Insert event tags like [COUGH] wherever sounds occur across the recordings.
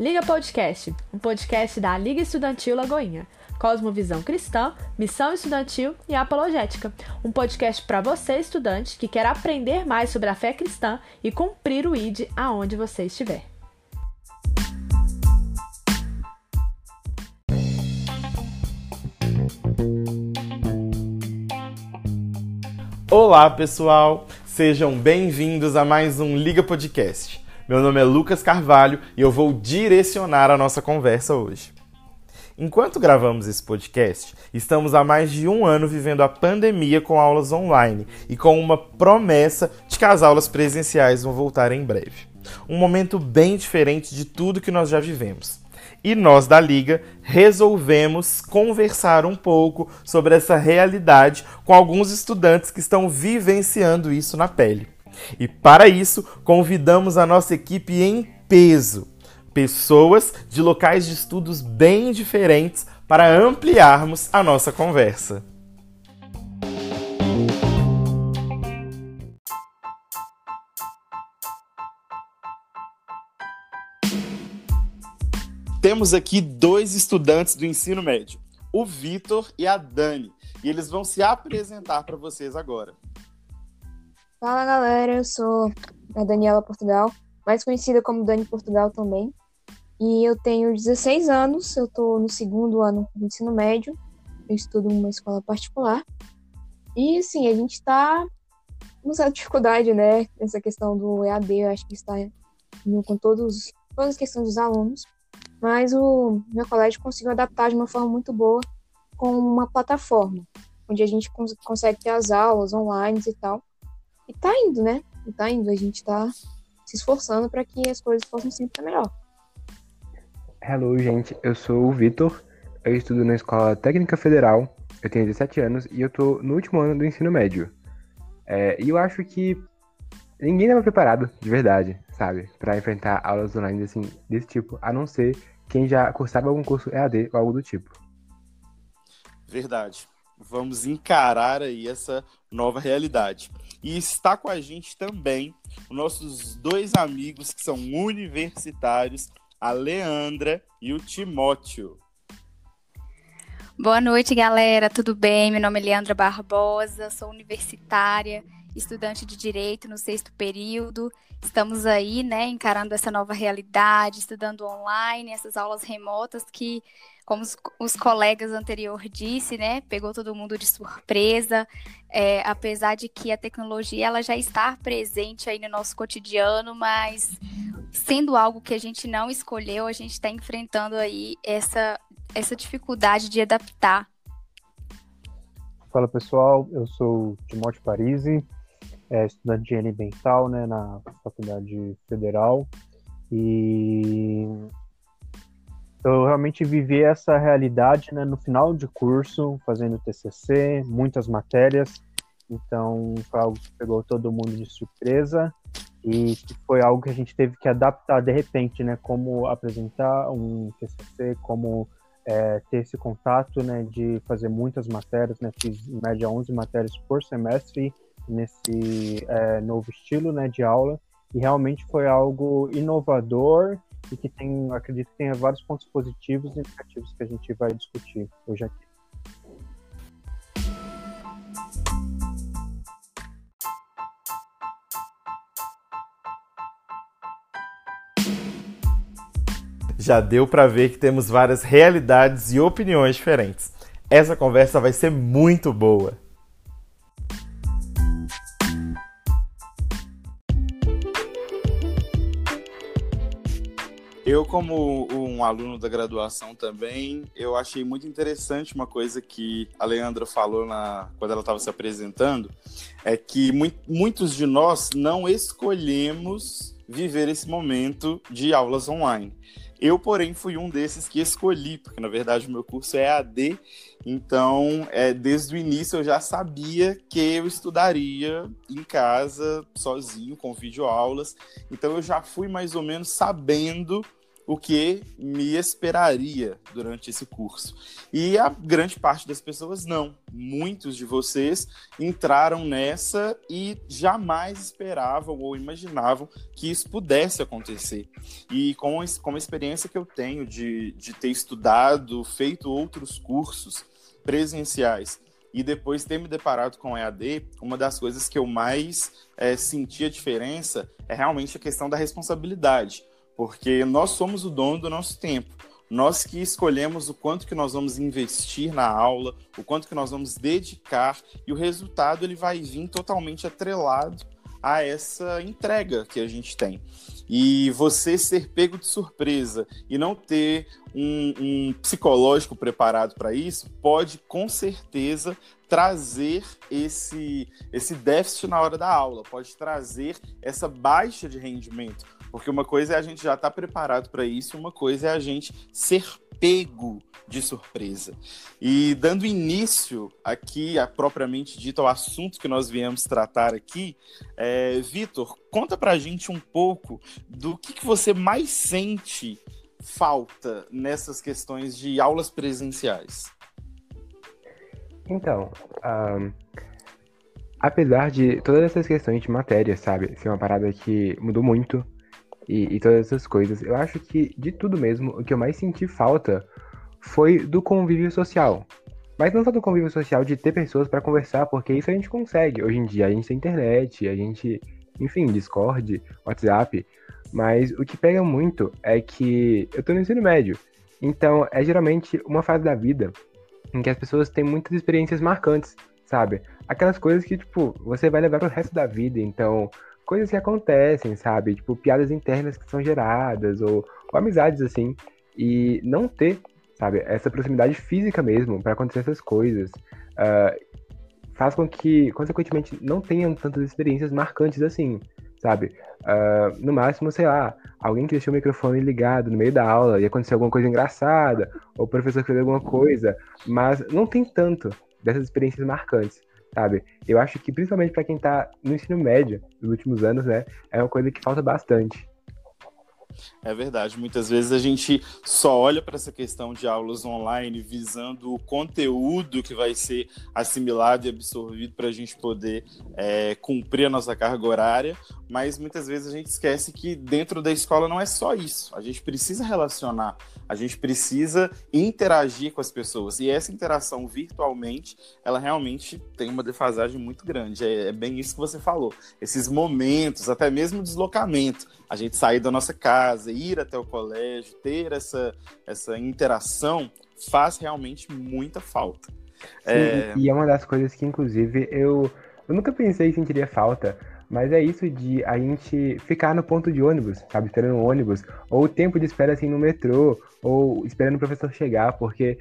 Liga Podcast, um podcast da Liga Estudantil Lagoinha. Cosmovisão Cristã, Missão Estudantil e Apologética. Um podcast para você, estudante, que quer aprender mais sobre a fé cristã e cumprir o ID aonde você estiver. Olá, pessoal! Sejam bem-vindos a mais um Liga Podcast. Meu nome é Lucas Carvalho e eu vou direcionar a nossa conversa hoje. Enquanto gravamos esse podcast, estamos há mais de um ano vivendo a pandemia com aulas online e com uma promessa de que as aulas presenciais vão voltar em breve. Um momento bem diferente de tudo que nós já vivemos e nós da Liga resolvemos conversar um pouco sobre essa realidade com alguns estudantes que estão vivenciando isso na pele. E para isso, convidamos a nossa equipe em peso, pessoas de locais de estudos bem diferentes para ampliarmos a nossa conversa. Temos aqui dois estudantes do ensino médio, o Vitor e a Dani, e eles vão se apresentar para vocês agora. Fala galera, eu sou a Daniela Portugal, mais conhecida como Dani Portugal também. E eu tenho 16 anos, eu estou no segundo ano do ensino médio, eu estudo numa escola particular. E assim, a gente está com certa dificuldade, né? Essa questão do EAD, eu acho que está com todos, todas as questões dos alunos mas o meu colégio conseguiu adaptar de uma forma muito boa com uma plataforma, onde a gente cons consegue ter as aulas online e tal. E tá indo, né? E tá indo, a gente tá se esforçando para que as coisas possam sempre estar melhor. Hello, gente, eu sou o Vitor, eu estudo na Escola Técnica Federal, eu tenho 17 anos e eu tô no último ano do ensino médio. É, e eu acho que ninguém estava preparado, de verdade, sabe, para enfrentar aulas online assim, desse tipo, a não ser quem já cursava algum curso EAD ou algo do tipo. Verdade. Vamos encarar aí essa nova realidade. E está com a gente também os nossos dois amigos que são universitários, a Leandra e o Timóteo. Boa noite, galera. Tudo bem? Meu nome é Leandra Barbosa, sou universitária estudante de direito no sexto período. Estamos aí, né, encarando essa nova realidade, estudando online, essas aulas remotas que, como os, os colegas anterior disse, né, pegou todo mundo de surpresa. É, apesar de que a tecnologia ela já está presente aí no nosso cotidiano, mas sendo algo que a gente não escolheu, a gente está enfrentando aí essa essa dificuldade de adaptar. Fala pessoal, eu sou Timóteo Parisi, é, estudante de higiene ambiental né, na Faculdade Federal. E eu realmente vivi essa realidade né, no final de curso, fazendo TCC, muitas matérias. Então, foi algo que pegou todo mundo de surpresa e que foi algo que a gente teve que adaptar de repente, né? Como apresentar um TCC, como é, ter esse contato, né? De fazer muitas matérias, né? Fiz em média 11 matérias por semestre nesse é, novo estilo né, de aula e realmente foi algo inovador e que tem, acredito que tenha vários pontos positivos e negativos que a gente vai discutir hoje aqui. Já deu para ver que temos várias realidades e opiniões diferentes. Essa conversa vai ser muito boa. Eu, como um aluno da graduação também, eu achei muito interessante uma coisa que a Leandra falou na, quando ela estava se apresentando, é que mu muitos de nós não escolhemos viver esse momento de aulas online. Eu, porém, fui um desses que escolhi, porque na verdade o meu curso é AD, então é, desde o início eu já sabia que eu estudaria em casa, sozinho, com videoaulas, então eu já fui mais ou menos sabendo o que me esperaria durante esse curso. E a grande parte das pessoas não. Muitos de vocês entraram nessa e jamais esperavam ou imaginavam que isso pudesse acontecer. E com, com a experiência que eu tenho de, de ter estudado, feito outros cursos presenciais e depois ter me deparado com EAD, uma das coisas que eu mais é, senti a diferença é realmente a questão da responsabilidade, porque nós somos o dono do nosso tempo. Nós que escolhemos o quanto que nós vamos investir na aula, o quanto que nós vamos dedicar, e o resultado ele vai vir totalmente atrelado a essa entrega que a gente tem. E você ser pego de surpresa e não ter um, um psicológico preparado para isso pode com certeza trazer esse, esse déficit na hora da aula, pode trazer essa baixa de rendimento. Porque uma coisa é a gente já estar tá preparado para isso, uma coisa é a gente ser pego de surpresa. E dando início aqui, a propriamente dito, ao assunto que nós viemos tratar aqui, é, Vitor, conta pra gente um pouco do que, que você mais sente falta nessas questões de aulas presenciais. Então, um, apesar de todas essas questões de matéria, sabe, ser uma parada que mudou muito e, e todas essas coisas, eu acho que de tudo mesmo, o que eu mais senti falta foi do convívio social. Mas não só do convívio social de ter pessoas para conversar, porque isso a gente consegue. Hoje em dia a gente tem internet, a gente, enfim, Discord, WhatsApp. Mas o que pega muito é que eu tô no ensino médio. Então é geralmente uma fase da vida em que as pessoas têm muitas experiências marcantes, sabe? Aquelas coisas que, tipo, você vai levar pro resto da vida. Então, coisas que acontecem, sabe? Tipo, piadas internas que são geradas, ou, ou amizades assim. E não ter sabe? Essa proximidade física mesmo para acontecer essas coisas uh, faz com que, consequentemente, não tenham tantas experiências marcantes assim, sabe? Uh, no máximo, sei lá, alguém que deixou o microfone ligado no meio da aula e aconteceu alguma coisa engraçada, ou o professor fez alguma coisa, mas não tem tanto dessas experiências marcantes, sabe? Eu acho que, principalmente para quem está no ensino médio, nos últimos anos, né, é uma coisa que falta bastante. É verdade. Muitas vezes a gente só olha para essa questão de aulas online visando o conteúdo que vai ser assimilado e absorvido para a gente poder é, cumprir a nossa carga horária, mas muitas vezes a gente esquece que dentro da escola não é só isso. A gente precisa relacionar, a gente precisa interagir com as pessoas. E essa interação virtualmente, ela realmente tem uma defasagem muito grande. É, é bem isso que você falou. Esses momentos, até mesmo deslocamento, a gente sair da nossa casa, ir até o colégio, ter essa, essa interação, faz realmente muita falta. Sim, é... E é uma das coisas que, inclusive, eu, eu nunca pensei que sentiria falta, mas é isso de a gente ficar no ponto de ônibus, sabe? Esperando o ônibus. Ou o tempo de espera assim no metrô. Ou esperando o professor chegar. Porque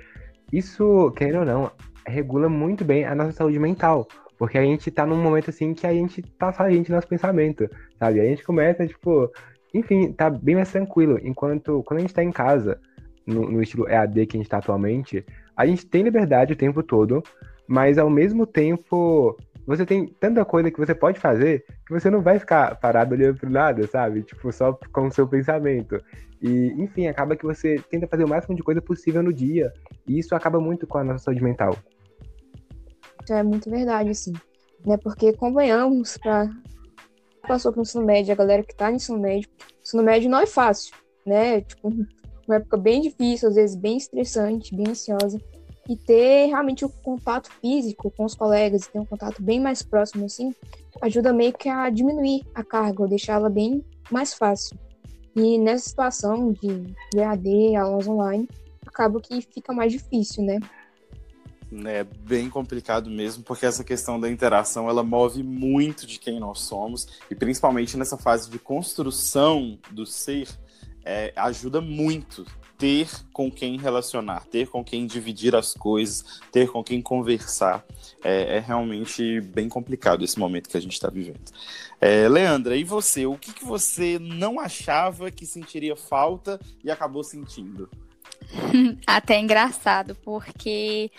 isso, querendo ou não, regula muito bem a nossa saúde mental. Porque a gente tá num momento assim que a gente tá só a gente nosso pensamento, sabe? A gente começa, tipo, enfim, tá bem mais tranquilo. Enquanto quando a gente tá em casa, no, no estilo EAD que a gente tá atualmente, a gente tem liberdade o tempo todo, mas ao mesmo tempo você tem tanta coisa que você pode fazer que você não vai ficar parado olhando pro nada, sabe? Tipo, só com o seu pensamento. E, enfim, acaba que você tenta fazer o máximo de coisa possível no dia. E isso acaba muito com a nossa saúde mental. É muito verdade, assim. Né? Porque convenhamos, pra passou pro ensino médio, a galera que tá no ensino médio, ensino médio não é fácil, né? Tipo, uma época bem difícil, às vezes bem estressante, bem ansiosa e ter realmente o contato físico com os colegas, ter um contato bem mais próximo assim, ajuda meio que a diminuir a carga, ou deixá-la bem mais fácil. E nessa situação de EAD, aulas online, acaba que fica mais difícil, né? É bem complicado mesmo, porque essa questão da interação ela move muito de quem nós somos, e principalmente nessa fase de construção do ser, é, ajuda muito ter com quem relacionar, ter com quem dividir as coisas, ter com quem conversar. É, é realmente bem complicado esse momento que a gente está vivendo. É, Leandra, e você? O que, que você não achava que sentiria falta e acabou sentindo? [LAUGHS] Até engraçado, porque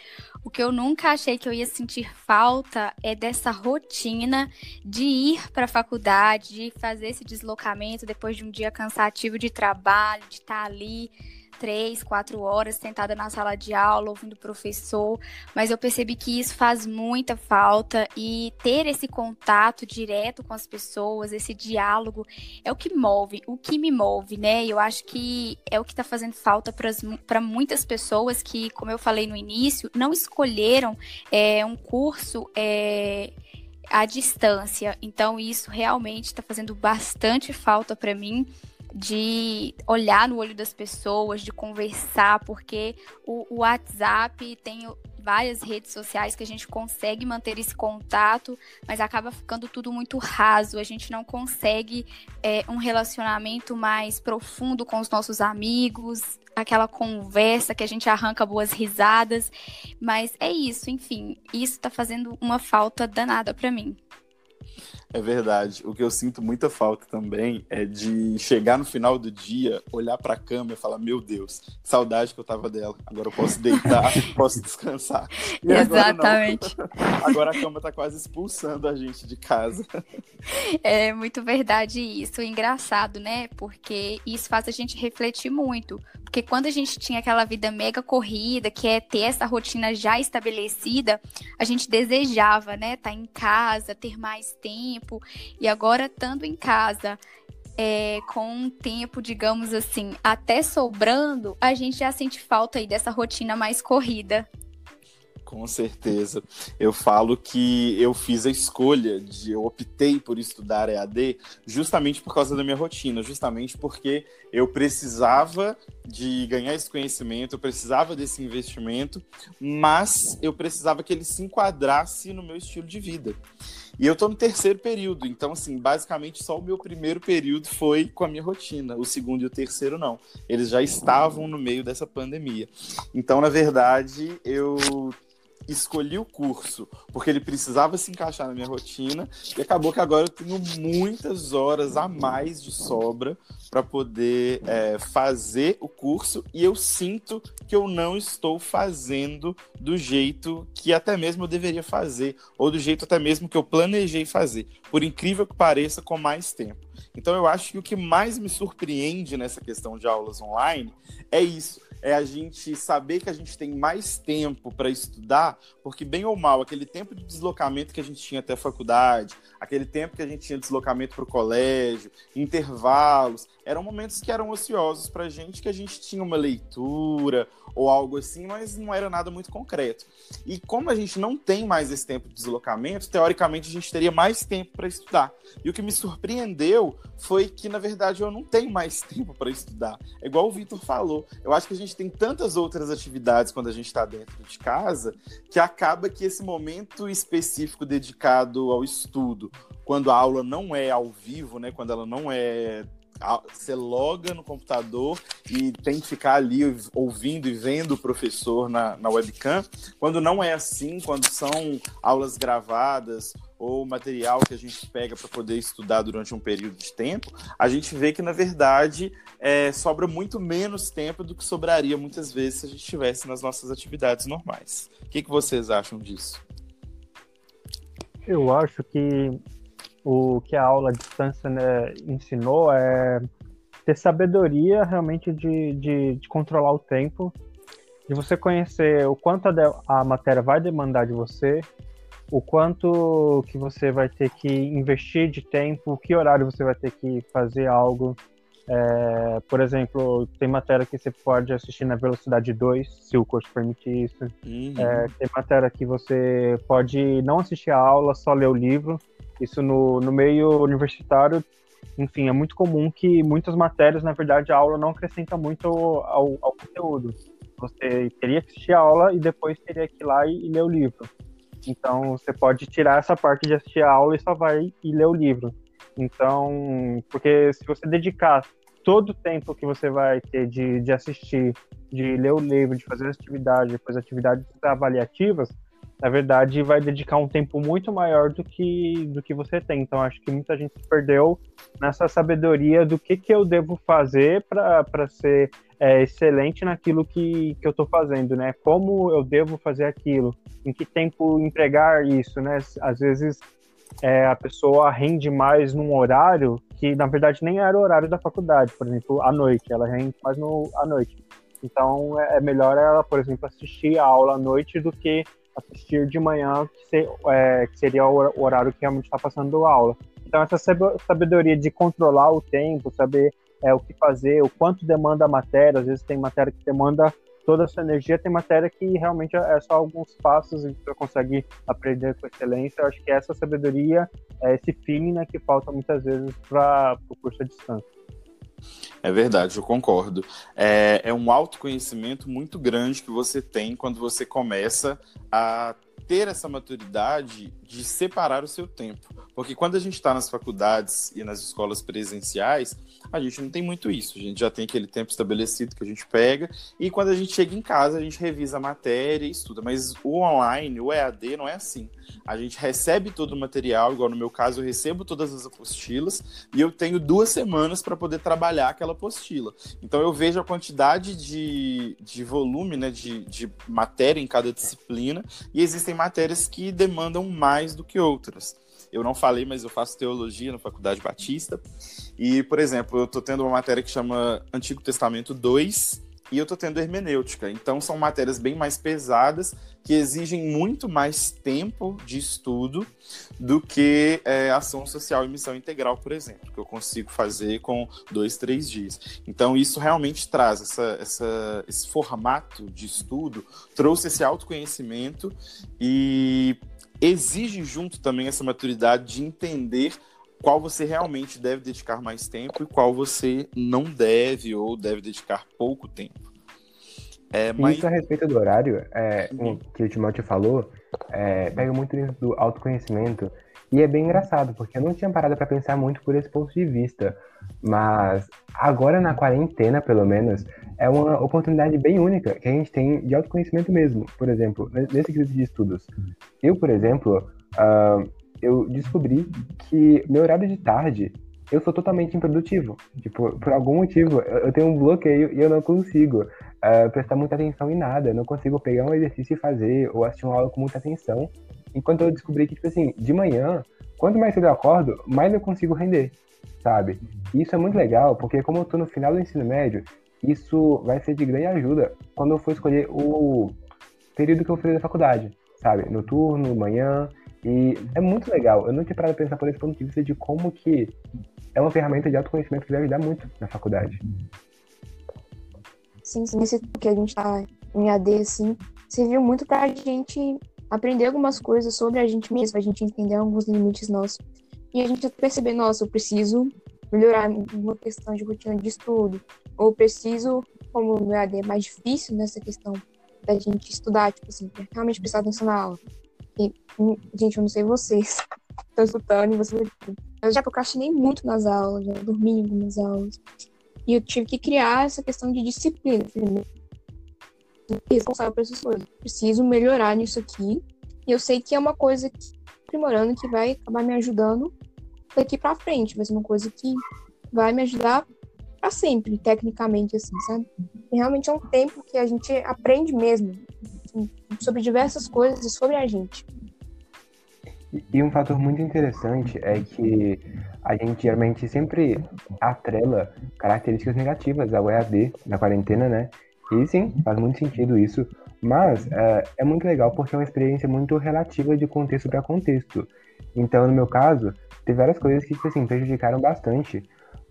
O que eu nunca achei que eu ia sentir falta é dessa rotina de ir para a faculdade, de fazer esse deslocamento depois de um dia cansativo de trabalho, de estar ali três, quatro horas sentada na sala de aula, ouvindo o professor, mas eu percebi que isso faz muita falta e ter esse contato direto com as pessoas, esse diálogo, é o que move, o que me move, né? Eu acho que é o que está fazendo falta para muitas pessoas que, como eu falei no início, não escolheram é, um curso. É, à distância. Então, isso realmente está fazendo bastante falta para mim de olhar no olho das pessoas, de conversar, porque o, o, WhatsApp tem várias redes sociais que a gente consegue manter esse contato, mas acaba ficando tudo muito raso. A gente não consegue é, um relacionamento mais profundo com os nossos amigos, aquela conversa que a gente arranca boas risadas. Mas é isso, enfim, isso está fazendo uma falta danada para mim. É verdade. O que eu sinto muita falta também é de chegar no final do dia, olhar para a cama e falar: Meu Deus, saudade que eu tava dela. Agora eu posso deitar, [LAUGHS] posso descansar. E Exatamente. Agora, [LAUGHS] agora, a cama tá quase expulsando a gente de casa. É muito verdade isso. Engraçado, né? Porque isso faz a gente refletir muito. Porque quando a gente tinha aquela vida mega corrida, que é ter essa rotina já estabelecida, a gente desejava, né? Estar tá em casa, ter mais tempo. E agora, estando em casa, é, com um tempo, digamos assim, até sobrando, a gente já sente falta aí dessa rotina mais corrida. Com certeza. Eu falo que eu fiz a escolha de eu optei por estudar EAD justamente por causa da minha rotina, justamente porque eu precisava de ganhar esse conhecimento, eu precisava desse investimento, mas eu precisava que ele se enquadrasse no meu estilo de vida. E eu tô no terceiro período, então, assim, basicamente só o meu primeiro período foi com a minha rotina, o segundo e o terceiro não. Eles já estavam no meio dessa pandemia. Então, na verdade, eu escolhi o curso porque ele precisava se encaixar na minha rotina e acabou que agora eu tenho muitas horas a mais de sobra para poder é, fazer o curso e eu sinto que eu não estou fazendo do jeito que até mesmo eu deveria fazer ou do jeito até mesmo que eu planejei fazer, por incrível que pareça, com mais tempo. Então eu acho que o que mais me surpreende nessa questão de aulas online é isso é a gente saber que a gente tem mais tempo para estudar, porque bem ou mal, aquele tempo de deslocamento que a gente tinha até a faculdade, aquele tempo que a gente tinha deslocamento para o colégio, intervalos, eram momentos que eram ociosos para a gente, que a gente tinha uma leitura ou algo assim, mas não era nada muito concreto. E como a gente não tem mais esse tempo de deslocamento, teoricamente a gente teria mais tempo para estudar. E o que me surpreendeu foi que, na verdade, eu não tenho mais [LAUGHS] tempo para estudar. É igual o Vitor falou. Eu acho que a gente tem tantas outras atividades quando a gente está dentro de casa que acaba que esse momento específico dedicado ao estudo, quando a aula não é ao vivo, né, quando ela não é você loga no computador e tem que ficar ali ouvindo e vendo o professor na, na webcam. Quando não é assim, quando são aulas gravadas ou material que a gente pega para poder estudar durante um período de tempo, a gente vê que, na verdade, é, sobra muito menos tempo do que sobraria muitas vezes se a gente estivesse nas nossas atividades normais. O que, que vocês acham disso? Eu acho que o que a aula à distância né, ensinou é ter sabedoria realmente de, de, de, controlar o tempo, de você conhecer o quanto a, a matéria vai demandar de você, o quanto que você vai ter que investir de tempo, que horário você vai ter que fazer algo. É, por exemplo, tem matéria que você pode assistir na velocidade 2, se o curso permitir isso. Uhum. É, tem matéria que você pode não assistir a aula, só ler o livro. Isso no, no meio universitário, enfim, é muito comum que muitas matérias, na verdade, a aula não acrescenta muito ao, ao conteúdo. Você teria que assistir a aula e depois teria que ir lá e, e ler o livro. Então, você pode tirar essa parte de assistir a aula e só vai e ler o livro. Então, porque se você dedicar todo o tempo que você vai ter de, de assistir, de ler o livro, de fazer atividade, depois atividades avaliativas, na verdade, vai dedicar um tempo muito maior do que, do que você tem. Então, acho que muita gente perdeu nessa sabedoria do que, que eu devo fazer para ser é, excelente naquilo que, que eu estou fazendo, né? Como eu devo fazer aquilo, em que tempo entregar isso, né? Às vezes é, a pessoa rende mais num horário que na verdade nem era o horário da faculdade, por exemplo, à noite, ela rende mais no, à noite. Então é, é melhor ela, por exemplo, assistir a aula à noite do que assistir de manhã, que, é, que seria o horário que realmente está passando aula. Então essa sabedoria de controlar o tempo, saber é, o que fazer, o quanto demanda a matéria, às vezes tem matéria que demanda toda a sua energia, tem matéria que realmente é só alguns passos e você consegue aprender com excelência. Eu acho que essa sabedoria, é esse feeling né, que falta muitas vezes para o curso à distância. É verdade, eu concordo. É, é um autoconhecimento muito grande que você tem quando você começa a ter essa maturidade de separar o seu tempo. Porque quando a gente está nas faculdades e nas escolas presenciais, a gente não tem muito isso. A gente já tem aquele tempo estabelecido que a gente pega, e quando a gente chega em casa, a gente revisa a matéria e estuda. Mas o online, o EAD, não é assim. A gente recebe todo o material, igual no meu caso, eu recebo todas as apostilas, e eu tenho duas semanas para poder trabalhar aquela apostila. Então eu vejo a quantidade de, de volume, né, de, de matéria em cada disciplina, e existem matérias que demandam mais do que outras. Eu não falei, mas eu faço teologia na Faculdade Batista. E, por exemplo, eu estou tendo uma matéria que chama Antigo Testamento 2 e eu estou tendo hermenêutica. Então, são matérias bem mais pesadas que exigem muito mais tempo de estudo do que é, ação social e missão integral, por exemplo, que eu consigo fazer com dois, três dias. Então, isso realmente traz essa, essa, esse formato de estudo, trouxe esse autoconhecimento e exige junto também essa maturidade de entender qual você realmente deve dedicar mais tempo e qual você não deve ou deve dedicar pouco tempo. É, mas... Isso a respeito do horário, é, uhum. que o Timóteo falou, é, pega muito isso do autoconhecimento. E é bem engraçado, porque eu não tinha parado para pensar muito por esse ponto de vista. Mas agora na quarentena, pelo menos, é uma oportunidade bem única que a gente tem de autoconhecimento mesmo. Por exemplo, nesse quesito de estudos. Eu, por exemplo, uh, eu descobri que meu horário de tarde eu sou totalmente improdutivo. Tipo, por algum motivo, eu tenho um bloqueio e eu não consigo uh, prestar muita atenção em nada. Eu não consigo pegar um exercício e fazer, ou assistir uma aula com muita atenção. Enquanto eu descobri que, tipo assim, de manhã, quanto mais cedo eu acordo, mais eu consigo render, sabe? E isso é muito legal, porque como eu tô no final do ensino médio, isso vai ser de grande ajuda quando eu for escolher o período que eu fazer da faculdade, sabe? Noturno, manhã. E é muito legal. Eu não tinha parado a pensar por esse ponto de vista de como que é uma ferramenta de autoconhecimento que vai ajudar muito na faculdade. Sim, sim. Esse que a gente tá em AD, assim, serviu muito pra gente aprender algumas coisas sobre a gente mesmo, a gente entender alguns limites nossos. E a gente perceber, nossa, eu preciso melhorar uma questão de rotina de estudo, ou preciso, como o meu AD é mais difícil nessa questão da gente estudar, tipo assim, realmente prestar atenção na aula. E, gente, eu não sei vocês, [LAUGHS] estão escutando e vocês. Eu já procrastinei muito nas aulas, já dormi em algumas aulas. E eu tive que criar essa questão de disciplina. Responsável por essas coisas. Preciso melhorar nisso aqui. E eu sei que é uma coisa que aprimorando que vai acabar me ajudando daqui para frente. Vai ser uma coisa que vai me ajudar para sempre, tecnicamente, assim, sabe? E realmente é um tempo que a gente aprende mesmo assim, sobre diversas coisas sobre a gente. E um fator muito interessante é que a gente geralmente sempre atrela características negativas ao EAD na quarentena, né? E sim, faz muito sentido isso. Mas é, é muito legal porque é uma experiência muito relativa de contexto para contexto. Então, no meu caso, teve várias coisas que, tipo assim, prejudicaram bastante.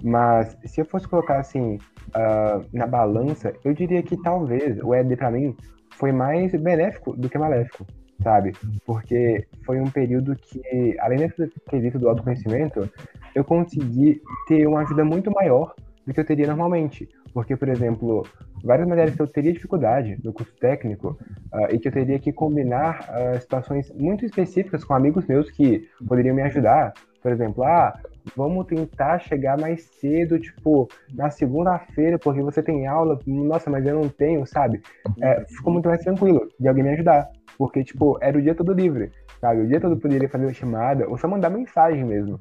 Mas se eu fosse colocar assim uh, na balança, eu diria que talvez o EAD para mim foi mais benéfico do que maléfico sabe? Porque foi um período que, além desse quesito do autoconhecimento, eu consegui ter uma ajuda muito maior do que eu teria normalmente. Porque, por exemplo, várias matérias que eu teria dificuldade no curso técnico uh, e que eu teria que combinar uh, situações muito específicas com amigos meus que poderiam me ajudar. Por exemplo, ah, vamos tentar chegar mais cedo, tipo, na segunda-feira, porque você tem aula. Nossa, mas eu não tenho, sabe? É, ficou muito mais tranquilo de alguém me ajudar. Porque, tipo, era o dia todo livre, sabe? O dia todo poderia fazer uma chamada ou só mandar mensagem mesmo.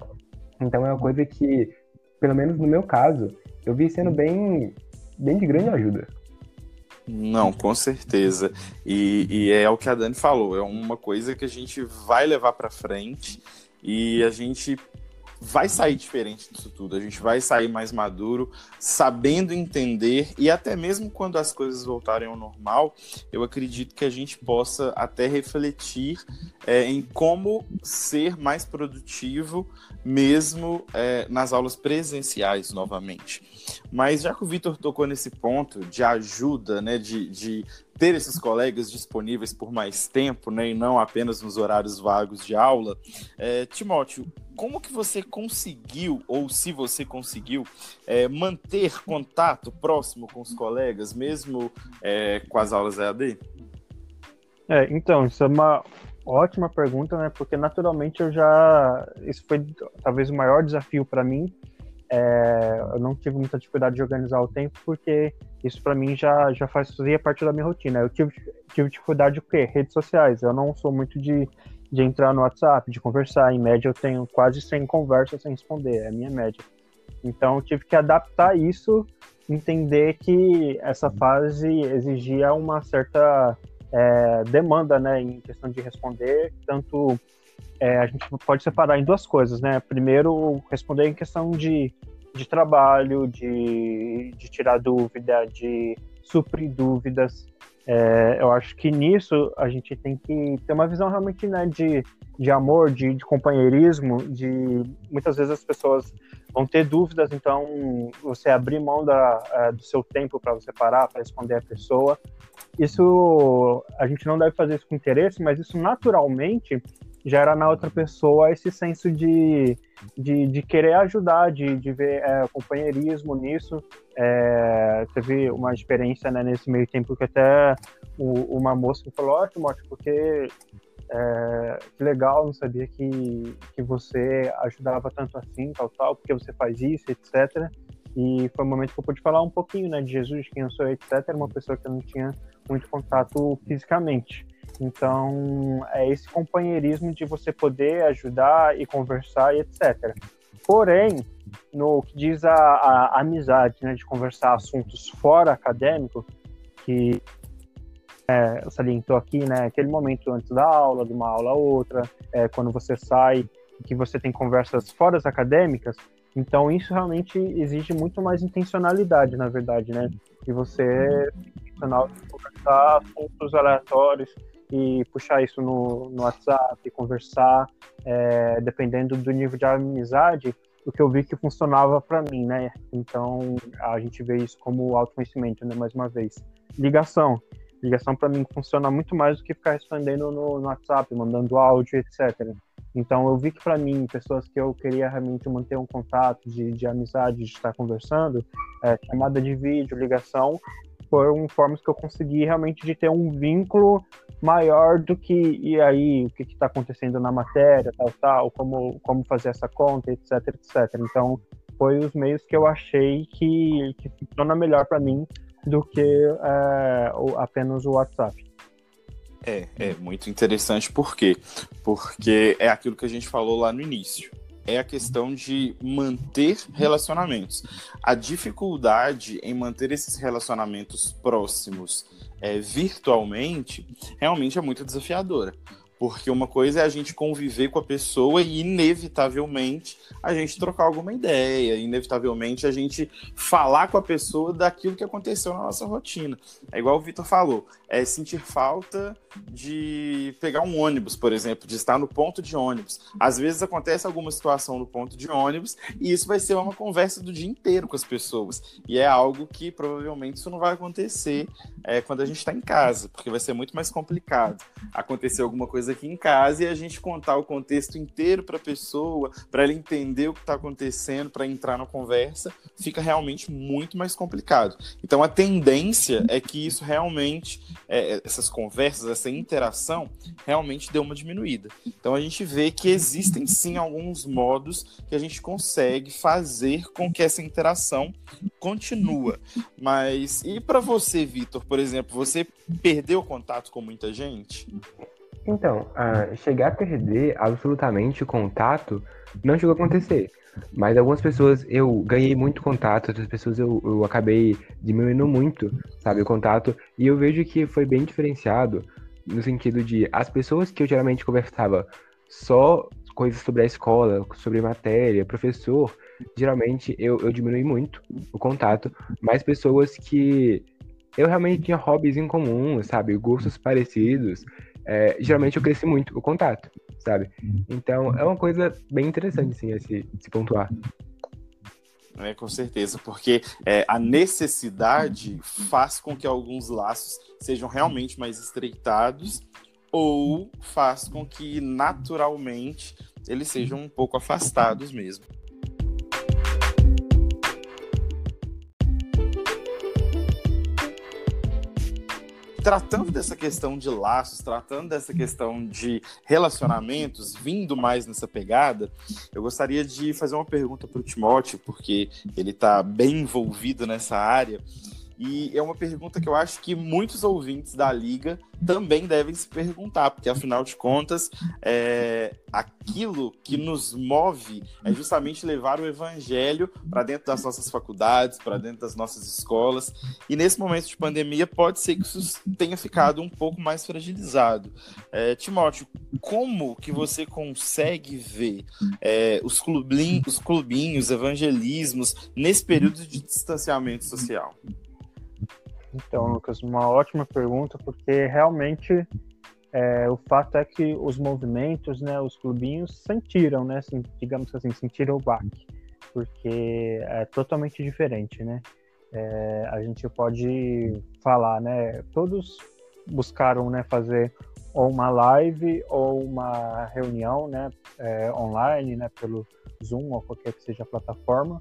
Então é uma coisa que, pelo menos no meu caso, eu vi sendo bem bem de grande ajuda. Não, com certeza. E, e, é o que a Dani falou, é uma coisa que a gente vai levar para frente e a gente vai sair diferente disso tudo. A gente vai sair mais maduro, sabendo entender e até mesmo quando as coisas voltarem ao normal, eu acredito que a gente possa até refletir é, em como ser mais produtivo mesmo é, nas aulas presenciais novamente. Mas já que o Vitor tocou nesse ponto de ajuda, né, de, de ter esses colegas disponíveis por mais tempo, né, e não apenas nos horários vagos de aula, é, Timóteo, como que você conseguiu, ou se você conseguiu, é, manter contato próximo com os colegas, mesmo é, com as aulas EAD? É, então, isso é uma ótima pergunta, né? Porque naturalmente eu já. Isso foi talvez o maior desafio para mim. É, eu não tive muita dificuldade de organizar o tempo, porque isso para mim já, já fazia parte da minha rotina. Eu tive, tive dificuldade com redes sociais. Eu não sou muito de de entrar no WhatsApp, de conversar. Em média, eu tenho quase 100 conversas sem responder, é a minha média. Então, eu tive que adaptar isso, entender que essa fase exigia uma certa é, demanda, né, em questão de responder. Tanto é, a gente pode separar em duas coisas, né? Primeiro, responder em questão de, de trabalho, de, de tirar dúvida, de suprir dúvidas. É, eu acho que nisso a gente tem que ter uma visão realmente né, de, de amor, de, de companheirismo, de muitas vezes as pessoas vão ter dúvidas, então você abrir mão da, é, do seu tempo para você parar, para responder a pessoa. Isso a gente não deve fazer isso com interesse, mas isso naturalmente gera na outra pessoa esse senso de, de, de querer ajudar, de, de ver é, companheirismo nisso. É, teve uma experiência né, nesse meio tempo que até o, uma moça me falou, ótimo, porque é, que legal, não sabia que, que você ajudava tanto assim, tal, tal, porque você faz isso, etc. E foi um momento que eu pude falar um pouquinho né, de Jesus, quem eu sou, etc. Uma pessoa que eu não tinha muito contato fisicamente. Então, é esse companheirismo de você poder ajudar e conversar e etc. Porém, no que diz a, a, amizade, né, de conversar assuntos fora acadêmico, que é, salientou aqui, né, aquele momento antes da aula, de uma aula a outra, é, quando você sai, que você tem conversas fora acadêmicas, então isso realmente exige muito mais intencionalidade, na verdade, né, de você intencional conversar assuntos aleatórios, e puxar isso no, no WhatsApp, conversar, é, dependendo do nível de amizade, o que eu vi que funcionava para mim, né? Então a gente vê isso como autoconhecimento, né? Mais uma vez, ligação. Ligação para mim funciona muito mais do que ficar respondendo no, no WhatsApp, mandando áudio, etc. Então eu vi que para mim, pessoas que eu queria realmente manter um contato de, de amizade, de estar conversando, é, chamada de vídeo, ligação, foram formas que eu consegui realmente de ter um vínculo maior do que e aí o que está acontecendo na matéria, tal, tal, como como fazer essa conta, etc, etc. Então foi os meios que eu achei que que funciona melhor para mim do que é, apenas o WhatsApp. É, é muito interessante por quê? Porque é aquilo que a gente falou lá no início é a questão de manter relacionamentos. A dificuldade em manter esses relacionamentos próximos é, virtualmente realmente é muito desafiadora. Porque uma coisa é a gente conviver com a pessoa e, inevitavelmente, a gente trocar alguma ideia, inevitavelmente a gente falar com a pessoa daquilo que aconteceu na nossa rotina. É igual o Vitor falou, é sentir falta de pegar um ônibus, por exemplo, de estar no ponto de ônibus. Às vezes acontece alguma situação no ponto de ônibus e isso vai ser uma conversa do dia inteiro com as pessoas. E é algo que provavelmente isso não vai acontecer é, quando a gente está em casa, porque vai ser muito mais complicado acontecer alguma coisa aqui em casa e a gente contar o contexto inteiro para a pessoa, para ela entender o que está acontecendo, para entrar na conversa, fica realmente muito mais complicado. Então a tendência é que isso realmente é, é, essas conversas, essa interação, realmente deu uma diminuída. Então a gente vê que existem sim alguns modos que a gente consegue fazer com que essa interação continua. Mas e para você, Vitor, por exemplo, você perdeu contato com muita gente? Então, chegar a perder absolutamente o contato não chegou a acontecer. Mas algumas pessoas eu ganhei muito contato, outras pessoas eu, eu acabei diminuindo muito, sabe, o contato. E eu vejo que foi bem diferenciado no sentido de as pessoas que eu geralmente conversava só coisas sobre a escola, sobre matéria, professor, geralmente eu, eu diminui muito o contato, mas pessoas que eu realmente tinha hobbies em comum, sabe, gostos parecidos, é, geralmente eu cresci muito o contato, sabe? Então é uma coisa bem interessante, assim, esse, se pontuar. É, com certeza, porque é, a necessidade faz com que alguns laços sejam realmente mais estreitados ou faz com que naturalmente eles sejam um pouco afastados mesmo. Tratando dessa questão de laços, tratando dessa questão de relacionamentos, vindo mais nessa pegada, eu gostaria de fazer uma pergunta para o Timóteo, porque ele está bem envolvido nessa área. E é uma pergunta que eu acho que muitos ouvintes da Liga também devem se perguntar, porque afinal de contas, é, aquilo que nos move é justamente levar o evangelho para dentro das nossas faculdades, para dentro das nossas escolas. E nesse momento de pandemia, pode ser que isso tenha ficado um pouco mais fragilizado. É, Timóteo, como que você consegue ver é, os, clubinhos, os clubinhos, evangelismos, nesse período de distanciamento social? Então, Lucas, uma ótima pergunta, porque realmente é, o fato é que os movimentos, né, os clubinhos sentiram, né, assim, digamos assim, sentiram o baque, porque é totalmente diferente, né? É, a gente pode falar, né? Todos buscaram, né, fazer ou uma live ou uma reunião, né, é, online, né, pelo Zoom ou qualquer que seja a plataforma,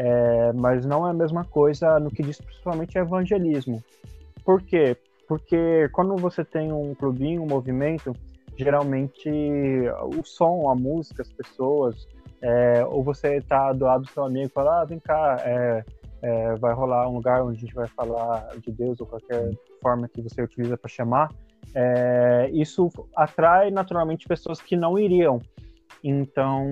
é, mas não é a mesma coisa no que diz principalmente evangelismo. Por quê? Porque quando você tem um clubinho, um movimento, geralmente o som, a música, as pessoas, é, ou você está do lado do seu amigo e fala, ah, vem cá, é, é, vai rolar um lugar onde a gente vai falar de Deus ou qualquer forma que você utiliza para chamar, é, isso atrai naturalmente pessoas que não iriam. Então,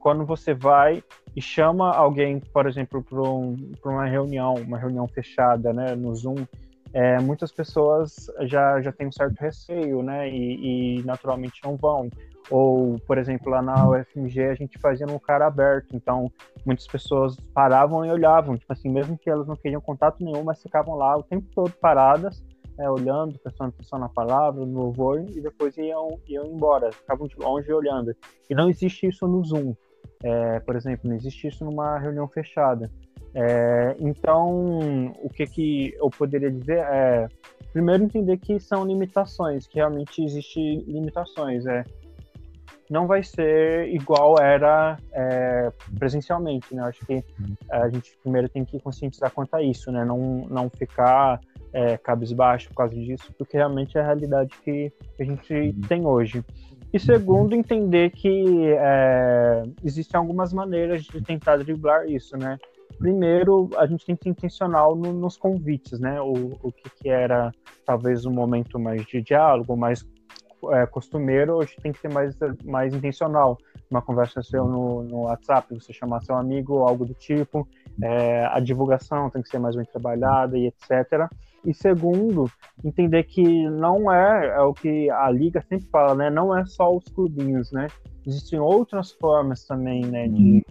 quando você vai e chama alguém, por exemplo, para um, uma reunião, uma reunião fechada, né, no Zoom, é, muitas pessoas já, já têm um certo receio, né, e, e, naturalmente não vão. Ou, por exemplo, lá na UFMG a gente fazia no cara aberto, então muitas pessoas paravam e olhavam, tipo assim, mesmo que elas não queriam contato nenhum, mas ficavam lá o tempo todo paradas, é, olhando, prestando atenção na palavra, no louvor, e depois iam, iam embora, ficavam de longe olhando. E não existe isso no Zoom. É, por exemplo, não existe isso numa reunião fechada. É, então, o que, que eu poderia dizer é, primeiro, entender que são limitações, que realmente existem limitações. É, não vai ser igual era é, presencialmente, né? Acho que a gente primeiro tem que conscientizar quanto a isso, né? Não, não ficar é, cabisbaixo por causa disso, porque realmente é a realidade que a gente tem hoje. E segundo, entender que é, existem algumas maneiras de tentar driblar isso, né? Primeiro, a gente tem que ser intencional no, nos convites, né? O, o que, que, era talvez um momento mais de diálogo, mais é, costumeiro, hoje tem que ser mais, mais intencional. Uma conversa seu no, no WhatsApp, você chamar seu amigo, algo do tipo. É, a divulgação tem que ser mais bem trabalhada e etc. E segundo, entender que não é, é o que a liga sempre fala, né? Não é só os clubinhos, né? Existem outras formas também, né? De,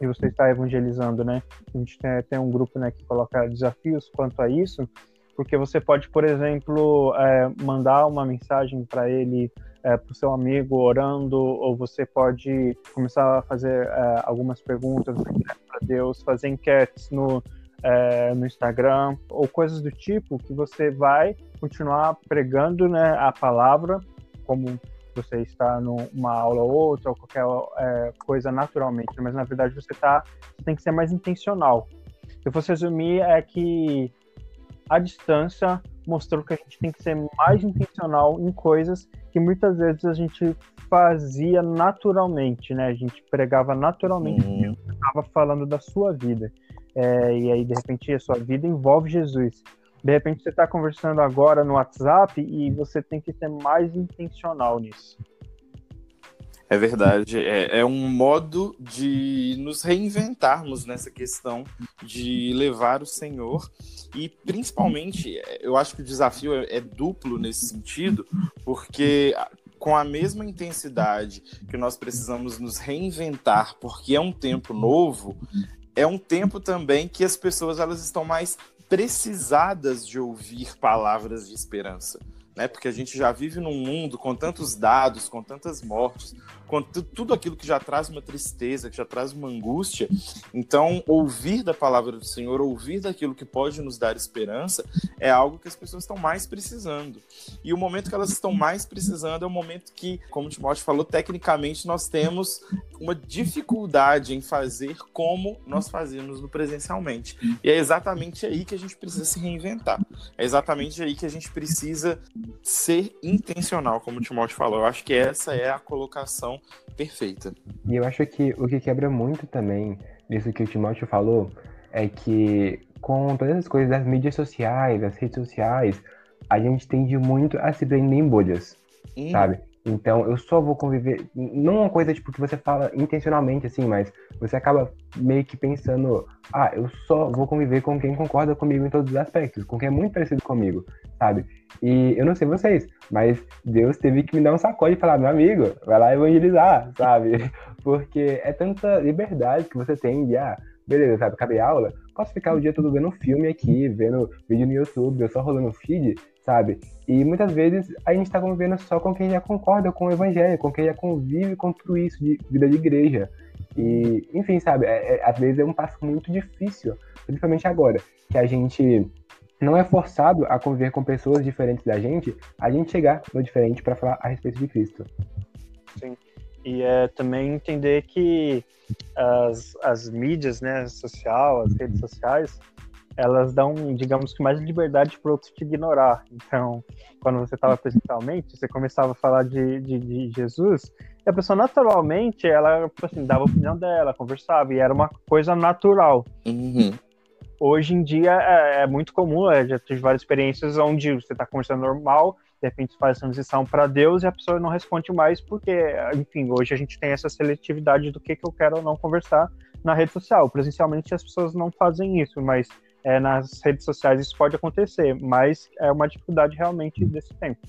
de você estar evangelizando, né? A gente tem, tem um grupo, né, que coloca desafios quanto a isso, porque você pode, por exemplo, é, mandar uma mensagem para ele, é, para o seu amigo orando, ou você pode começar a fazer é, algumas perguntas para Deus, fazer enquetes no é, no Instagram ou coisas do tipo que você vai continuar pregando né, a palavra como você está numa aula ou outra ou qualquer é, coisa naturalmente, mas na verdade você tá, você tem que ser mais intencional. Se eu fosse resumir é que a distância mostrou que a gente tem que ser mais intencional em coisas que muitas vezes a gente fazia naturalmente, né? A gente pregava naturalmente, uhum. estava falando da sua vida é, e aí de repente a sua vida envolve Jesus. De repente você está conversando agora no WhatsApp e você tem que ser mais intencional nisso. É verdade. É, é, um modo de nos reinventarmos nessa questão de levar o Senhor. E, principalmente, eu acho que o desafio é, é duplo nesse sentido, porque com a mesma intensidade que nós precisamos nos reinventar, porque é um tempo novo, é um tempo também que as pessoas elas estão mais precisadas de ouvir palavras de esperança né? Porque a gente já vive num mundo com tantos dados, com tantas mortes, com tudo aquilo que já traz uma tristeza, que já traz uma angústia. Então, ouvir da palavra do Senhor, ouvir daquilo que pode nos dar esperança, é algo que as pessoas estão mais precisando. E o momento que elas estão mais precisando é o momento que, como o Timóteo falou, tecnicamente nós temos uma dificuldade em fazer como nós fazemos no presencialmente. E é exatamente aí que a gente precisa se reinventar. É exatamente aí que a gente precisa ser intencional, como o Timóteo falou. Eu acho que essa é a colocação perfeita. E eu acho que o que quebra muito também disso que o Timóteo falou é que com todas as coisas das mídias sociais, das redes sociais, a gente tende muito a se prender em bolhas, hum. sabe? Então, eu só vou conviver. Não uma coisa tipo que você fala intencionalmente, assim, mas você acaba meio que pensando: ah, eu só vou conviver com quem concorda comigo em todos os aspectos, com quem é muito parecido comigo, sabe? E eu não sei vocês, mas Deus teve que me dar um sacode e falar: meu amigo, vai lá evangelizar, [LAUGHS] sabe? Porque é tanta liberdade que você tem de, ah, beleza, sabe, acabei aula, posso ficar o dia todo vendo filme aqui, vendo vídeo no YouTube, eu só rolando feed, sabe? E muitas vezes a gente está convivendo só com quem já concorda com o evangelho, com quem já convive com tudo isso de vida de igreja. E, enfim, sabe, é, é, às vezes é um passo muito difícil, principalmente agora, que a gente não é forçado a conviver com pessoas diferentes da gente, a gente chegar no diferente para falar a respeito de Cristo. Sim. E é também entender que as, as mídias, né, social, as redes sociais, elas dão, digamos que, mais liberdade para outros te ignorar. Então, quando você estava presencialmente, você começava a falar de, de, de, Jesus, e a pessoa naturalmente, ela tipo assim, dava a opinião dela, conversava, e era uma coisa natural. Uhum. Hoje em dia é, é muito comum, eu já tive várias experiências onde você está conversando normal, de repente faz transição para Deus e a pessoa não responde mais porque, enfim, hoje a gente tem essa seletividade do que, que eu quero ou não conversar na rede social. Presencialmente as pessoas não fazem isso, mas é, nas redes sociais isso pode acontecer, mas é uma dificuldade realmente desse tempo.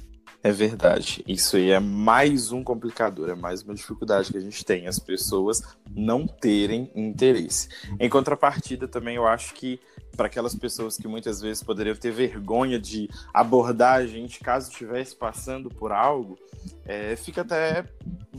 É verdade. Isso aí é mais um complicador, é mais uma dificuldade que a gente tem, as pessoas não terem interesse. Em contrapartida, também eu acho que para aquelas pessoas que muitas vezes poderiam ter vergonha de abordar a gente caso estivesse passando por algo, é, fica até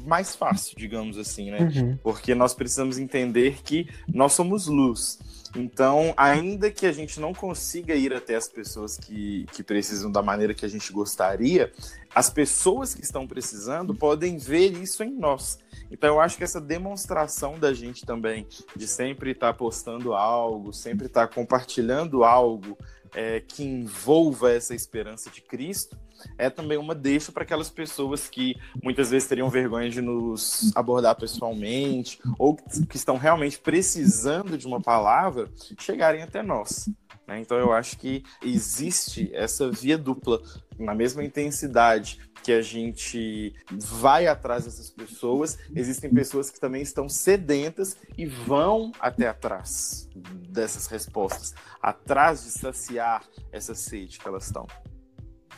mais fácil, digamos assim, né? Uhum. Porque nós precisamos entender que nós somos luz. Então, ainda que a gente não consiga ir até as pessoas que, que precisam da maneira que a gente gostaria, as pessoas que estão precisando podem ver isso em nós. Então, eu acho que essa demonstração da gente também, de sempre estar postando algo, sempre estar compartilhando algo é, que envolva essa esperança de Cristo, é também uma deixa para aquelas pessoas que muitas vezes teriam vergonha de nos abordar pessoalmente ou que estão realmente precisando de uma palavra chegarem até nós. Né? Então eu acho que existe essa via dupla na mesma intensidade que a gente vai atrás dessas pessoas, existem pessoas que também estão sedentas e vão até atrás dessas respostas, atrás de saciar essa sede que elas estão.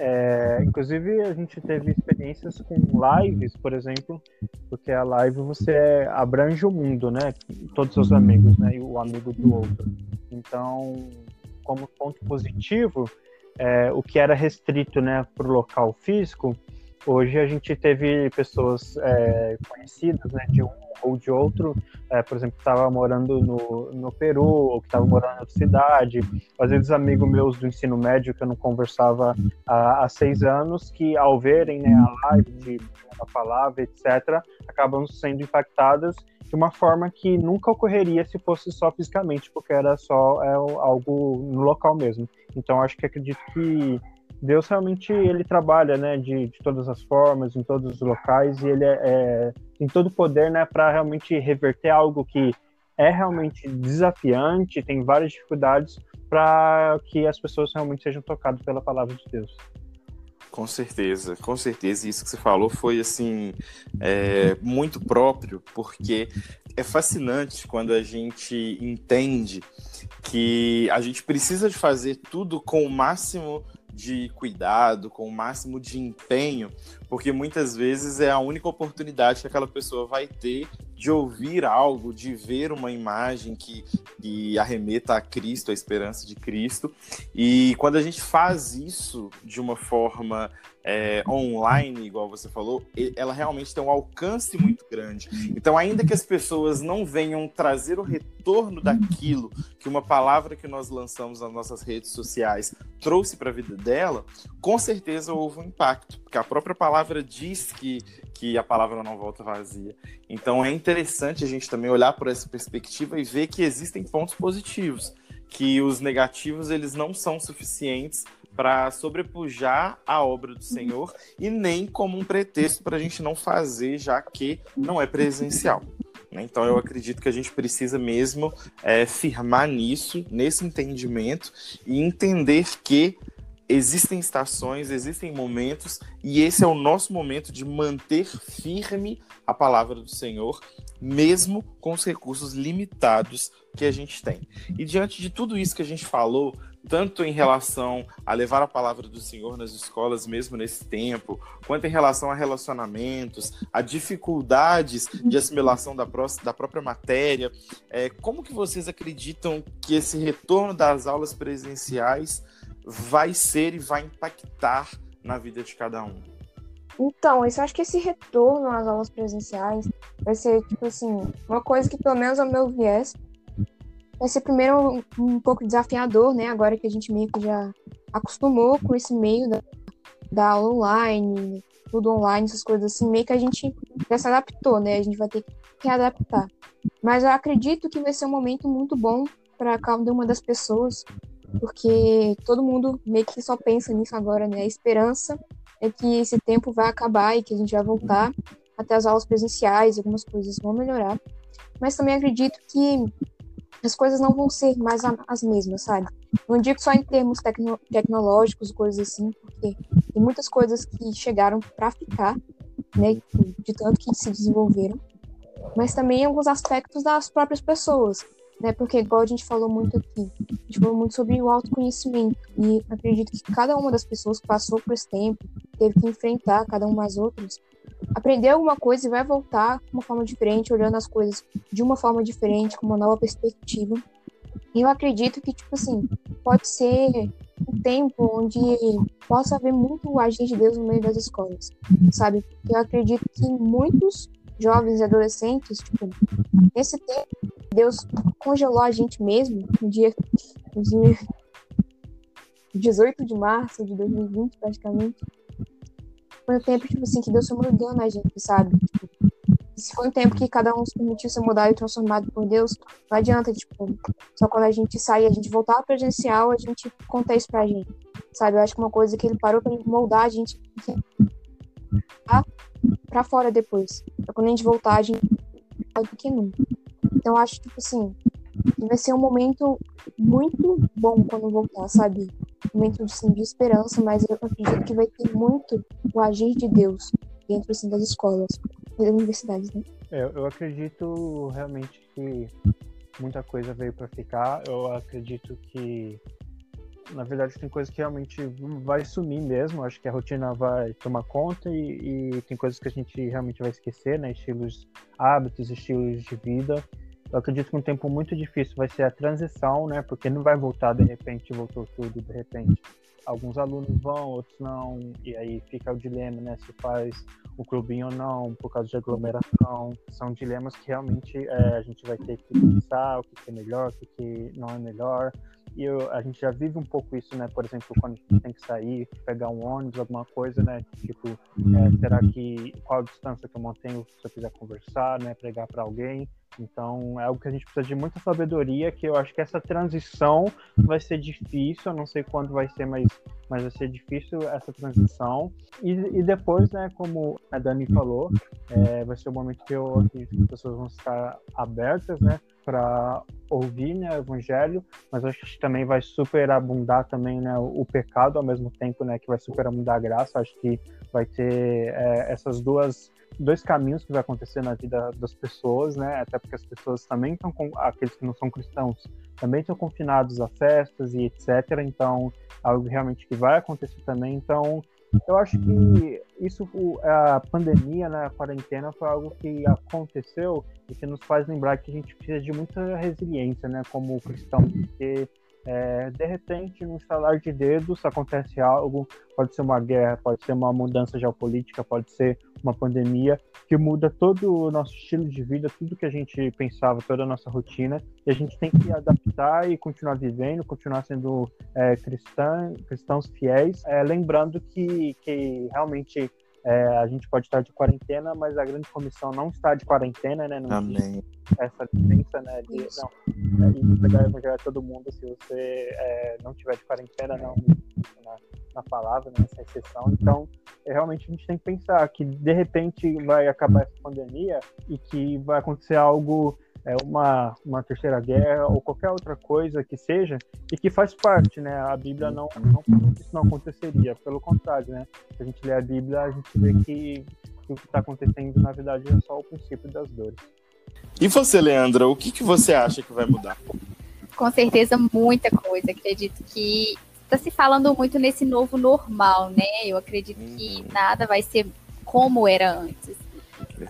É, inclusive, a gente teve experiências com lives, por exemplo, porque a live você abrange o mundo, né? Todos os amigos, né? E o amigo do outro. Então, como ponto positivo, é, o que era restrito, né, para o local físico, hoje a gente teve pessoas é, conhecidas, né, de um ou de outro, é, por exemplo, que estava morando no, no Peru, ou que estava morando em outra cidade, às vezes amigos meus do ensino médio que eu não conversava há, há seis anos, que ao verem né, a live de uma palavra, etc., acabam sendo impactadas de uma forma que nunca ocorreria se fosse só fisicamente, porque era só é, algo no local mesmo. Então, acho que acredito que Deus realmente ele trabalha, né, de, de todas as formas, em todos os locais e ele é, é tem todo o poder, né, para realmente reverter algo que é realmente desafiante, tem várias dificuldades para que as pessoas realmente sejam tocadas pela palavra de Deus. Com certeza, com certeza. Isso que você falou foi assim é, muito próprio, porque é fascinante quando a gente entende que a gente precisa de fazer tudo com o máximo de cuidado, com o máximo de empenho, porque muitas vezes é a única oportunidade que aquela pessoa vai ter de ouvir algo, de ver uma imagem que, que arremeta a Cristo, a esperança de Cristo. E quando a gente faz isso de uma forma é, online, igual você falou, ela realmente tem um alcance muito grande. Então, ainda que as pessoas não venham trazer o retorno daquilo que uma palavra que nós lançamos nas nossas redes sociais trouxe para a vida dela, com certeza houve um impacto, porque a própria palavra diz que, que a palavra não volta vazia. Então, é interessante a gente também olhar por essa perspectiva e ver que existem pontos positivos, que os negativos eles não são suficientes para sobrepujar a obra do Senhor e nem como um pretexto para a gente não fazer, já que não é presencial. Né? Então eu acredito que a gente precisa mesmo é, firmar nisso, nesse entendimento e entender que existem estações, existem momentos e esse é o nosso momento de manter firme a palavra do Senhor, mesmo com os recursos limitados que a gente tem. E diante de tudo isso que a gente falou, tanto em relação a levar a palavra do Senhor nas escolas, mesmo nesse tempo, quanto em relação a relacionamentos, a dificuldades de assimilação da, pró da própria matéria. É, como que vocês acreditam que esse retorno das aulas presenciais vai ser e vai impactar na vida de cada um? Então, eu acho que esse retorno às aulas presenciais vai ser, tipo assim, uma coisa que, pelo menos ao meu viés, vai ser primeiro um, um, pouco desafiador, né? Agora que a gente meio que já acostumou com esse meio da, da aula online, tudo online, essas coisas assim, meio que a gente já se adaptou, né? A gente vai ter que readaptar. Mas eu acredito que vai ser um momento muito bom para cada uma das pessoas, porque todo mundo meio que só pensa nisso agora, né? A esperança é que esse tempo vai acabar e que a gente vai voltar até as aulas presenciais, algumas coisas vão melhorar. Mas também acredito que as coisas não vão ser mais as mesmas, sabe? Não digo só em termos tecno tecnológicos, coisas assim, porque tem muitas coisas que chegaram para ficar, né, de tanto que se desenvolveram, mas também alguns aspectos das próprias pessoas, né, porque igual a gente falou muito aqui, a gente falou muito sobre o autoconhecimento, e acredito que cada uma das pessoas que passou por esse tempo, teve que enfrentar cada uma às outras, aprender alguma coisa e vai voltar de uma forma diferente, olhando as coisas de uma forma diferente, com uma nova perspectiva. E eu acredito que, tipo assim, pode ser um tempo onde possa haver muito agir de Deus no meio das escolas, sabe? Eu acredito que muitos jovens e adolescentes, tipo, nesse tempo, Deus congelou a gente mesmo no dia, dia 18 de março de 2020, praticamente, foi um tempo, tipo assim, que Deus foi mudando a gente, sabe? Tipo, se foi um tempo que cada um se permitiu ser mudado e transformado por Deus, não adianta, tipo, só quando a gente sair, a gente voltar presencial, a gente conta isso pra gente, sabe? Eu acho que uma coisa que ele parou pra moldar a gente pra fora depois. Pra quando a gente voltar, a gente do que nunca. Então, acho, tipo assim, vai ser um momento muito bom quando voltar, sabe? Um momento assim, de esperança, mas eu acredito que vai ter muito o agir de Deus dentro assim, das escolas e das universidades, né? É, eu acredito realmente que muita coisa veio para ficar. Eu acredito que, na verdade, tem coisas que realmente vai sumir mesmo. Acho que a rotina vai tomar conta e, e tem coisas que a gente realmente vai esquecer, né? Estilos, hábitos, estilos de vida. Eu acredito que um tempo muito difícil vai ser a transição, né? Porque não vai voltar de repente, voltou tudo de repente. Alguns alunos vão, outros não, e aí fica o dilema, né? Se faz o clubinho ou não, por causa de aglomeração. São dilemas que realmente é, a gente vai ter que pensar o que é melhor, o que não é melhor. E eu, a gente já vive um pouco isso, né? Por exemplo, quando a gente tem que sair, pegar um ônibus, alguma coisa, né? Tipo, é, será que qual a distância que eu mantenho se eu quiser conversar, né? Pregar para alguém? Então é algo que a gente precisa de muita sabedoria, que eu acho que essa transição vai ser difícil, eu não sei quando vai ser, mas mas vai ser difícil essa transição. E, e depois, né, como a Dani falou, é, vai ser o momento que eu que as pessoas vão estar abertas, né, para ouvir né, o evangelho, mas acho que também vai superabundar também né, o, o, pecado ao mesmo tempo, né, que vai superabundar a graça. Acho que vai ter é, essas duas dois caminhos que vai acontecer na vida das pessoas, né? Até porque as pessoas também estão com aqueles que não são cristãos também estão confinados a festas e etc. Então, algo realmente que vai acontecer também. Então, eu acho que isso, a pandemia, né, a quarentena, foi algo que aconteceu e que nos faz lembrar que a gente precisa de muita resiliência, né, como cristão, porque é, de repente, no estalar de dedos, acontece algo, pode ser uma guerra, pode ser uma mudança geopolítica, pode ser uma pandemia, que muda todo o nosso estilo de vida, tudo que a gente pensava, toda a nossa rotina, e a gente tem que adaptar e continuar vivendo, continuar sendo é, cristã, cristãos fiéis, é, lembrando que, que realmente é, a gente pode estar de quarentena, mas a grande comissão não está de quarentena, né? Não Amém. Essa licença, né? De não, e pegar a todo mundo se você é, não tiver de quarentena, não na, na palavra, né, nessa exceção. Então, é, realmente a gente tem que pensar que de repente vai acabar essa pandemia e que vai acontecer algo é, uma, uma terceira guerra ou qualquer outra coisa que seja e que faz parte, né? A Bíblia não, não falou que isso não aconteceria, pelo contrário, né? Se a gente lê a Bíblia, a gente vê que, que o que está acontecendo, na verdade, é só o princípio das dores. E você, Leandra, o que, que você acha que vai mudar? Com certeza, muita coisa. Acredito que está se falando muito nesse novo normal, né? Eu acredito que uhum. nada vai ser como era antes.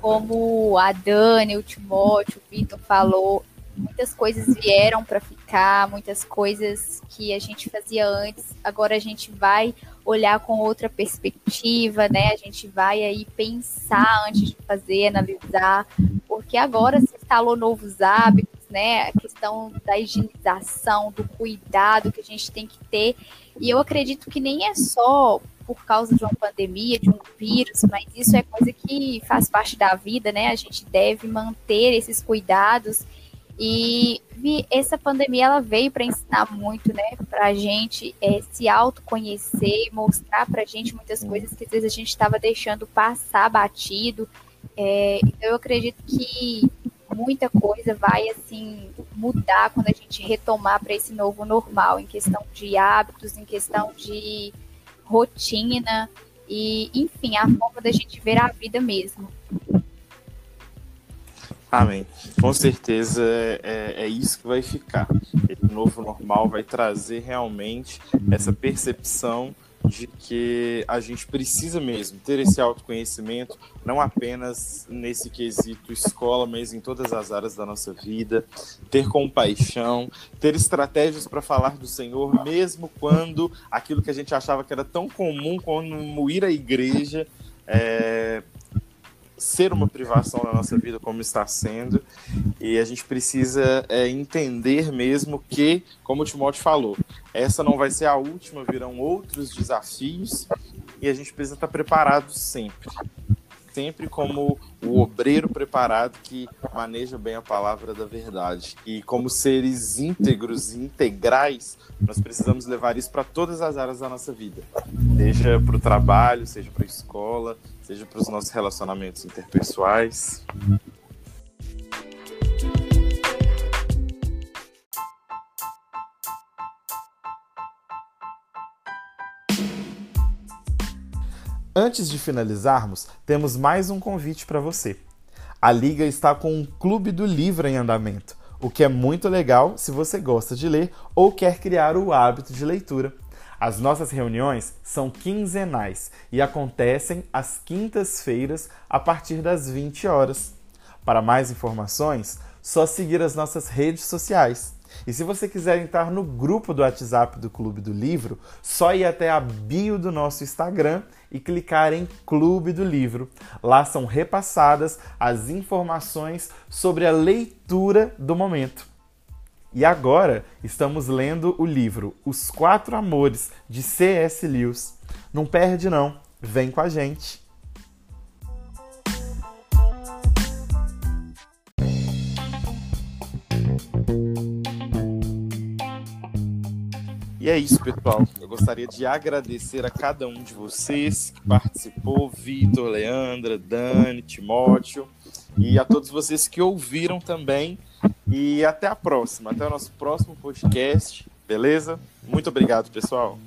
Como a Dani, o Timóteo, o Vitor falou, muitas coisas vieram para ficar, muitas coisas que a gente fazia antes, agora a gente vai olhar com outra perspectiva, né? A gente vai aí pensar antes de fazer, analisar, porque agora se instalou novos hábitos, né? A questão da higienização, do cuidado que a gente tem que ter. E eu acredito que nem é só por causa de uma pandemia, de um vírus, mas isso é coisa que faz parte da vida, né? A gente deve manter esses cuidados. E essa pandemia ela veio para ensinar muito, né, para a gente é, se autoconhecer, mostrar para a gente muitas coisas que às vezes a gente estava deixando passar batido. É, então eu acredito que muita coisa vai assim mudar quando a gente retomar para esse novo normal, em questão de hábitos, em questão de rotina e, enfim, a forma da gente ver a vida mesmo. Amém. Com certeza é, é, é isso que vai ficar. Esse novo normal vai trazer realmente essa percepção de que a gente precisa mesmo ter esse autoconhecimento, não apenas nesse quesito escola, mas em todas as áreas da nossa vida, ter compaixão, ter estratégias para falar do Senhor, mesmo quando aquilo que a gente achava que era tão comum como ir à igreja é, ser uma privação na nossa vida como está sendo e a gente precisa é, entender mesmo que, como o Timóteo falou, essa não vai ser a última, virão outros desafios e a gente precisa estar preparado sempre. Sempre como o obreiro preparado que maneja bem a palavra da verdade. E como seres íntegros e integrais, nós precisamos levar isso para todas as áreas da nossa vida. Seja para o trabalho, seja para a escola, seja para os nossos relacionamentos interpessoais. Antes de finalizarmos, temos mais um convite para você. A Liga está com um clube do livro em andamento, o que é muito legal se você gosta de ler ou quer criar o hábito de leitura. As nossas reuniões são quinzenais e acontecem às quintas-feiras a partir das 20 horas. Para mais informações, só seguir as nossas redes sociais. E se você quiser entrar no grupo do WhatsApp do Clube do Livro, só ir até a bio do nosso Instagram e clicar em Clube do Livro. Lá são repassadas as informações sobre a leitura do momento. E agora estamos lendo o livro Os Quatro Amores de C.S. Lewis. Não perde não, vem com a gente. E é isso, pessoal. Eu gostaria de agradecer a cada um de vocês que participou: Vitor, Leandra, Dani, Timóteo, e a todos vocês que ouviram também. E até a próxima, até o nosso próximo podcast, beleza? Muito obrigado, pessoal.